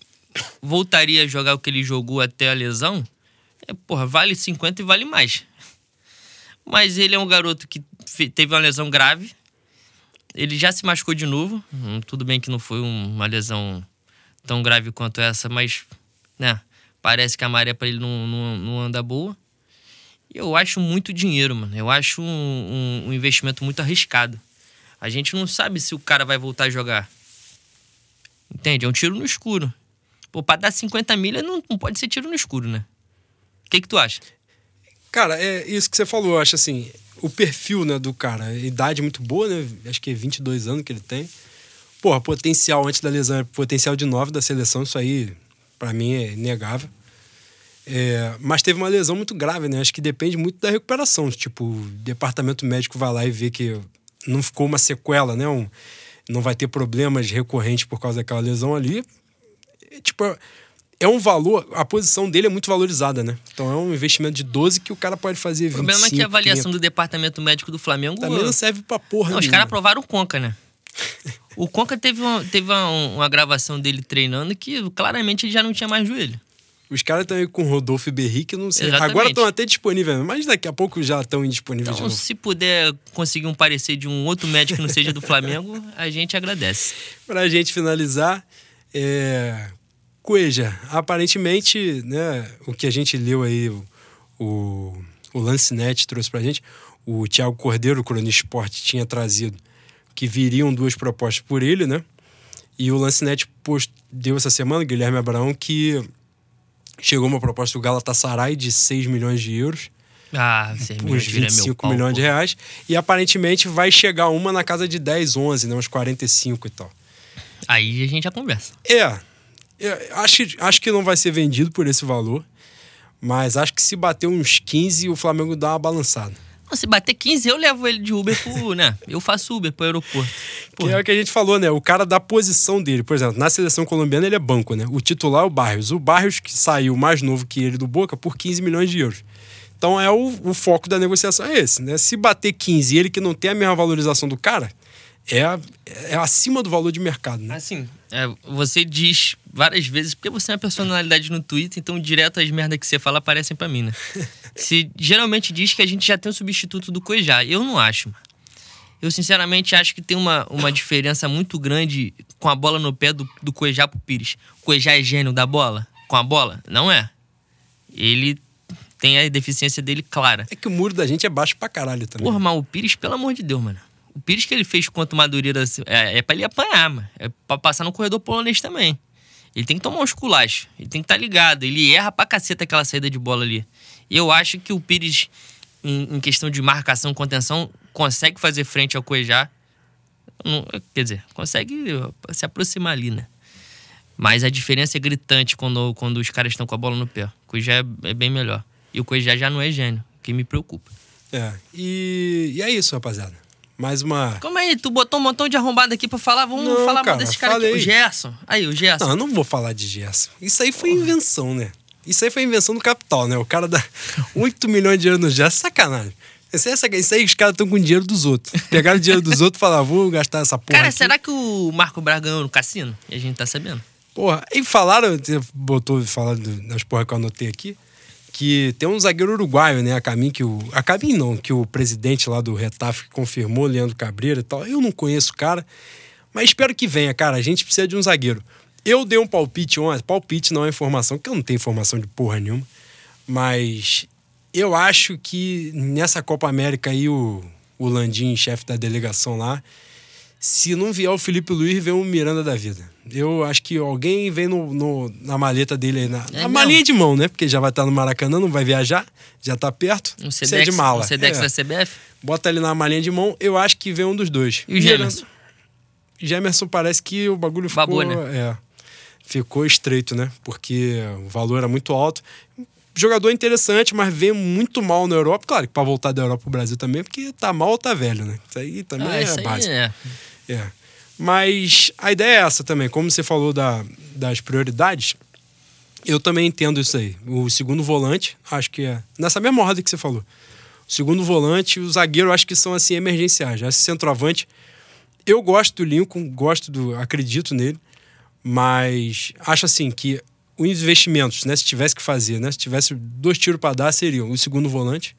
voltaria a jogar o que ele jogou até a lesão, é, porra, vale 50 e vale mais. Mas ele é um garoto que teve uma lesão grave. Ele já se machucou de novo. Hum, tudo bem que não foi uma lesão tão grave quanto essa, mas, né? Parece que a maré para ele não, não, não, anda boa. E eu acho muito dinheiro, mano. Eu acho um, um, um investimento muito arriscado. A gente não sabe se o cara vai voltar a jogar. Entende? É um tiro no escuro. Pô, pra dar 50 milha não, não pode ser tiro no escuro, né? O que, que tu acha? Cara, é isso que você falou. Eu acho assim, o perfil né, do cara, idade muito boa, né? Acho que é 22 anos que ele tem. Porra, potencial antes da lesão, potencial de 9 da seleção, isso aí, para mim, é inegável. É, mas teve uma lesão muito grave, né? Acho que depende muito da recuperação. Tipo, o departamento médico vai lá e vê que não ficou uma sequela, né? Um, não vai ter problemas recorrentes por causa daquela lesão ali. Tipo, é um valor, a posição dele é muito valorizada, né? Então é um investimento de 12 que o cara pode fazer 25, O problema é que a avaliação 30. do departamento médico do Flamengo... Também não serve pra porra Não, os caras aprovaram o Conca, né? o Conca teve, uma, teve uma, uma gravação dele treinando que claramente ele já não tinha mais joelho. Os caras estão aí com Rodolfo e Berri, que não sei. Exatamente. Agora estão até disponíveis, mas daqui a pouco já estão indisponíveis então, se puder conseguir um parecer de um outro médico que não seja do Flamengo, a gente agradece. Para a gente finalizar, é... Cueja, aparentemente, né, o que a gente leu aí, o, o, Net trouxe pra gente, o Thiago Cordeiro, o Cronista Esporte, tinha trazido que viriam duas propostas por ele, né? E o Lancinete post, deu essa semana, Guilherme Abraão, que chegou uma proposta do Galatasaray de 6 milhões de euros. Ah, 6 milhões uns 25 pau, milhões de reais. E aparentemente vai chegar uma na casa de 10, 11, né? Uns 45 e tal. Aí a gente já conversa. É. é, acho, acho que não vai ser vendido por esse valor. Mas acho que se bater uns 15, o Flamengo dá uma balançada. Não, se bater 15, eu levo ele de Uber pro, né? Eu faço Uber pro aeroporto. Que Porra. é o que a gente falou, né? O cara da posição dele. Por exemplo, na seleção colombiana ele é banco, né? O titular é o Barrios. O Barrios que saiu mais novo que ele do Boca por 15 milhões de euros. Então é o, o foco da negociação é esse, né? Se bater 15 e ele que não tem a mesma valorização do cara, é, é acima do valor de mercado, né? Assim, é, você diz várias vezes, porque você é uma personalidade no Twitter, então direto as merdas que você fala aparecem pra mim, né? Você geralmente diz que a gente já tem um substituto do Cuejá. Eu não acho, mano. Eu, sinceramente, acho que tem uma, uma diferença muito grande com a bola no pé do, do Cuejá pro Pires. O Cuejá é gênio da bola? Com a bola? Não é. Ele tem a deficiência dele clara. É que o muro da gente é baixo pra caralho também. Porra, mas o Pires, pelo amor de Deus, mano. O Pires que ele fez contra o Madureira é, é pra ele apanhar, mano. É pra passar no corredor polonês também. Ele tem que tomar uns culachos. Ele tem que estar tá ligado. Ele erra pra caceta aquela saída de bola ali. Eu acho que o Pires, em, em questão de marcação, contenção, consegue fazer frente ao Cuejá. Quer dizer, consegue se aproximar ali, né? Mas a diferença é gritante quando, quando os caras estão com a bola no pé. O Cuejá é, é bem melhor. E o Cuejá já não é gênio, que me preocupa. É. E, e é isso, rapaziada. Mais uma. Calma aí, tu botou um montão de arrombado aqui pra falar. Vamos Não, falar cara, desse cara aqui. falei. O Gerson. Aí, o Gerson. Não, eu não vou falar de Gerson. Isso aí foi invenção, né? Isso aí foi invenção do capital, né? O cara dá 8 milhões de euros no Gerson, sacanagem. Isso aí, é isso aí os caras estão com dinheiro dos outros. Pegaram o dinheiro dos outros e falaram, vou gastar essa porra. cara, aqui. será que o Marco Braga ganhou no cassino? E a gente tá sabendo. Porra, e falaram, botou falar das porra que eu anotei aqui, que tem um zagueiro uruguaio, né? A caminho que o. A caminho não, que o presidente lá do Retaf confirmou, Leandro Cabreira e tal. Eu não conheço o cara, mas espero que venha, cara. A gente precisa de um zagueiro. Eu dei um palpite ontem, palpite não é informação, porque eu não tenho informação de porra nenhuma. Mas eu acho que nessa Copa América aí, o, o Landim, chefe da delegação lá, se não vier o Felipe Luiz, vem o Miranda da vida. Eu acho que alguém vem no, no- na maleta dele aí, na, É na malinha de mão, né? Porque já vai estar no Maracanã, não vai viajar, já tá perto. Um Sedex, de mala. um Sedex É. da CBF. Bota ele na malinha de mão, eu acho que vem um dos dois. E o Gemerson? Gemerson parece que o bagulho ficou. Babou, né? É. Ficou estreito, né? Porque o valor era muito alto. Jogador interessante, mas veio muito mal na Europa. Claro que pra voltar da Europa pro Brasil também, porque tá mal ou tá velho, né? Isso aí também Ah, é isso básico. é. É. Mas a ideia é essa também. Como você falou da, das prioridades, eu também entendo isso aí. O segundo volante, acho que é nessa mesma ordem que você falou. O segundo volante, o zagueiro, acho que são assim emergenciais. Esse centroavante, eu gosto do Lincoln, gosto do, acredito nele, mas acho assim que os investimentos, né, se tivesse que fazer, né, se tivesse dois tiros para dar, seriam o segundo volante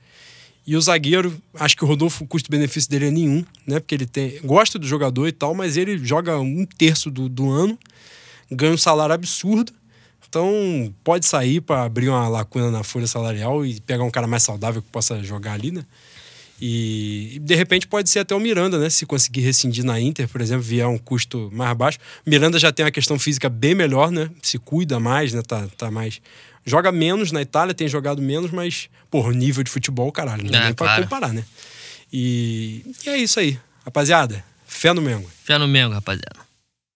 e o zagueiro, acho que o Rodolfo, o custo-benefício dele é nenhum, né? Porque ele tem. Gosta do jogador e tal, mas ele joga um terço do, do ano, ganha um salário absurdo. Então, pode sair para abrir uma lacuna na folha salarial e pegar um cara mais saudável que possa jogar ali, né? E, de repente pode ser até o Miranda, né? Se conseguir rescindir na Inter, por exemplo, vier um custo mais baixo. Miranda já tem uma questão física bem melhor, né? Se cuida mais, né? Tá, tá mais. Joga menos na Itália, tem jogado menos, mas, porra, o nível de futebol, caralho, não dá É, nem pra claro. comparar, né? E, e é isso aí. Rapaziada, fé no Mengo. Fé no Mengo, rapaziada.